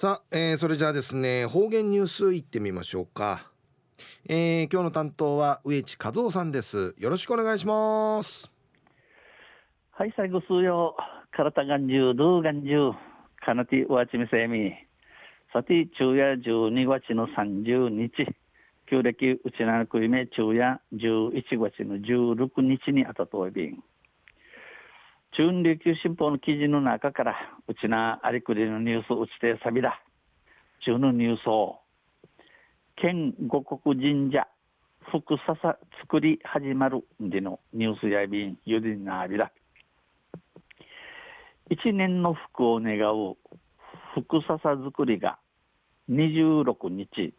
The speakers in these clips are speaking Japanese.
さあ、えー、それじゃあですね方言ニュースいってみましょうか、えー、今日の担当は植地和夫さんです。よろしくお願いします。はい最後数曜体がんじゅうルーがんじゅうかなてわちみせみさて昼夜12月の30日。旧暦うちなくいめ昼夜11月の16日にあたといびん中琉球新報の記事の中から、うちなありくりのニュースうちてさびだ。中のニュースを、県五国神社、福笹作り始まるんでのニュースやびん、ゆりなあびだ。一年の福を願う福笹作りが26日、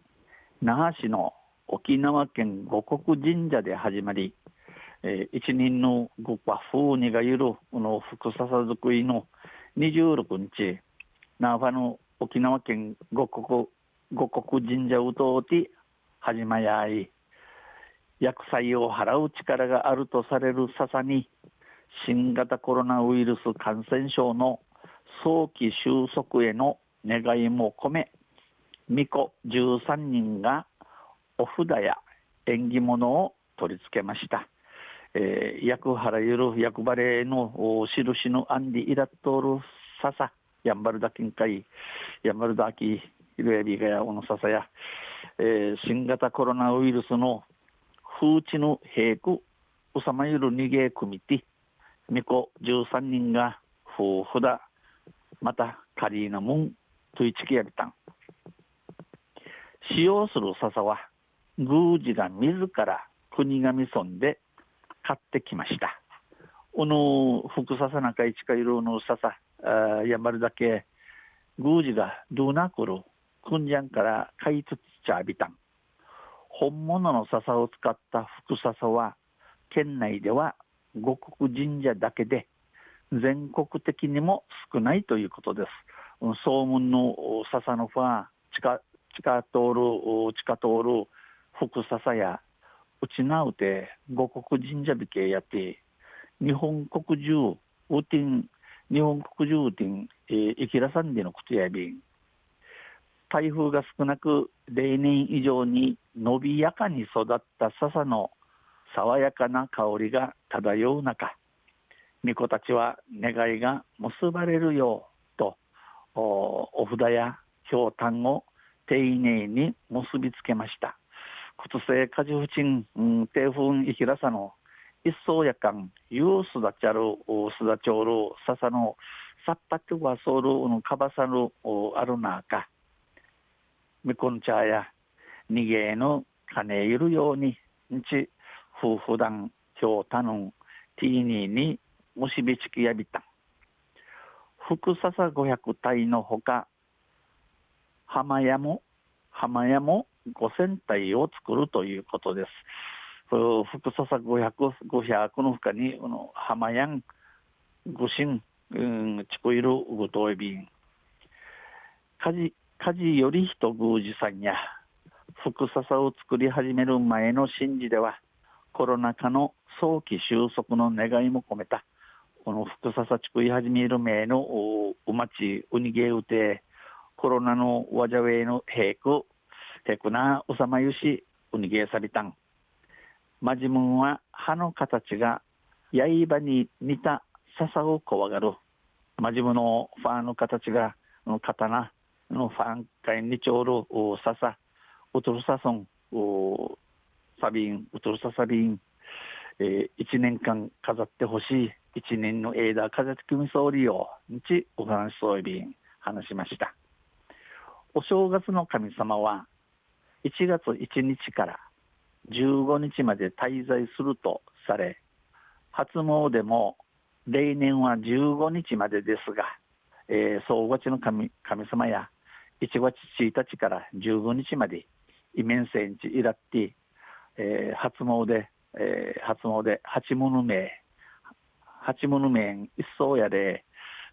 那覇市の沖縄県五国神社で始まり、えー、一人のごパフにがゆるこの福笹作りの26日那覇の沖縄県五国五国神社うとうて始まやい薬剤を払う力があるとされる笹に新型コロナウイルス感染症の早期収束への願いも込め巫女13人がお札や縁起物を取り付けました。えー、役原ゆる役場れの印のアンディイラトールささやんばるだけんかいやんばるだきいるやびがやおのささや、えー、新型コロナウイルスの風知の平区うさまゆる逃げ組てみこ13人が夫婦だまたカリーナムントイチキやびたん。使用する笹は宮司が自ら国神村で買ってきました。この福笹中市かいるの笹やまるだけ宮司がドゥナクルくんじゃんから買いつつちゃびたん。本物の笹を使った福笹は県内では五国神社だけで全国的にも少ないということです。総門の笹のファー、地下、地下通る、地下通る福笹やうちなうて五国神社びけやって日本国中うてん日本国中うてん、えー、生きらさんでのことやびん。台風が少なく例年以上に伸びやかに育った笹の爽やかな香りが漂う中巫女たちは願いが結ばれるようとお札やひょうたんを丁寧に結びつけました。靴性果樹不沈、うん、低風いきらさの一層やかん、ユースダチャル、スダチョール、ササの、サッパチュワソール、のカバサル、あるなか、みこんちゃや、にげの金いるように、んち、夫婦団、ひょうたぬん、ティーニーに、むしびちきやびた。福笹500体のほか、浜屋も、浜屋も5000体を作るということです。福笹500、500の他に、この浜やん、ごしん、うん、ちこいるごといびん。家事、家事より人宮司さんや、福笹を作り始める前の神事では、コロナ禍の早期収束の願いも込めた、この福笹地区い始める前のお町、うにげうて、コロナのわじゃウェイの平区、てくなうさまゆしうにげさびたん。まじむんは葉の形が刃に似た笹を怖がる。まじむのファーの形が刀のファン会にちょうる笹、うとるさそん、サビン、うとるさサビン、えー、1年間飾ってほしい一年の枝飾って組みそうりよにちお話しそういびん話しました。お正月の神様は1月1日から15日まで滞在するとされ初詣も例年は15日までですが、えー、総合地の神神様や1月1日から15日までイメンセンチイラティ、えー、初詣、えー、初詣八物名八物名一層やで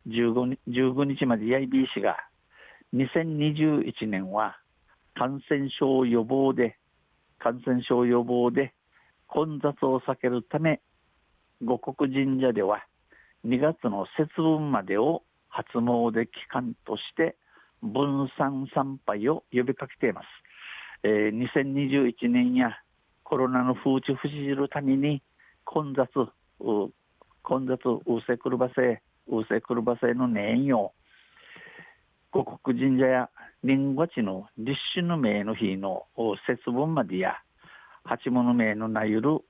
15, 15日までやいびいしが2021年は感染症予防で、感染症予防で混雑を避けるため、五国神社では2月の節分までを初詣期間として分散参拝を呼びかけています。えー、2021年やコロナの風知不知るために混雑、混雑、うせくるばせ、うせくるばせの年よ。五国神社や林檎地の立春の名の日の節分までや、八物名のなゆる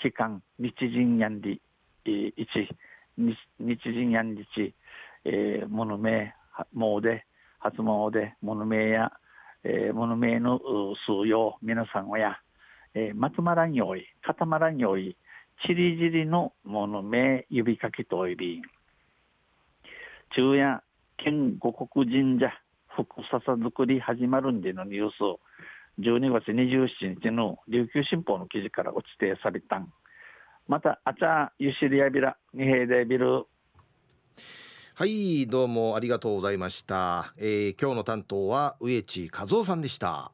期間、日神やんり、一、日神やんりち、え、物名、もうで、初詣、物名や、え、物名の数用、皆さんはや、えー、まとまらんよい、固まらんよい、ちりじりの物名、指かけとおいび、昼夜、県五国神社、福笹作り始まるんでのニュース、12月27日の琉球新報の記事からおちてされたん。また、あちゃ、ゆしりやびら、二平でビル。はいどうもありがとうございました、えー、今日の担当は植地和夫さんでした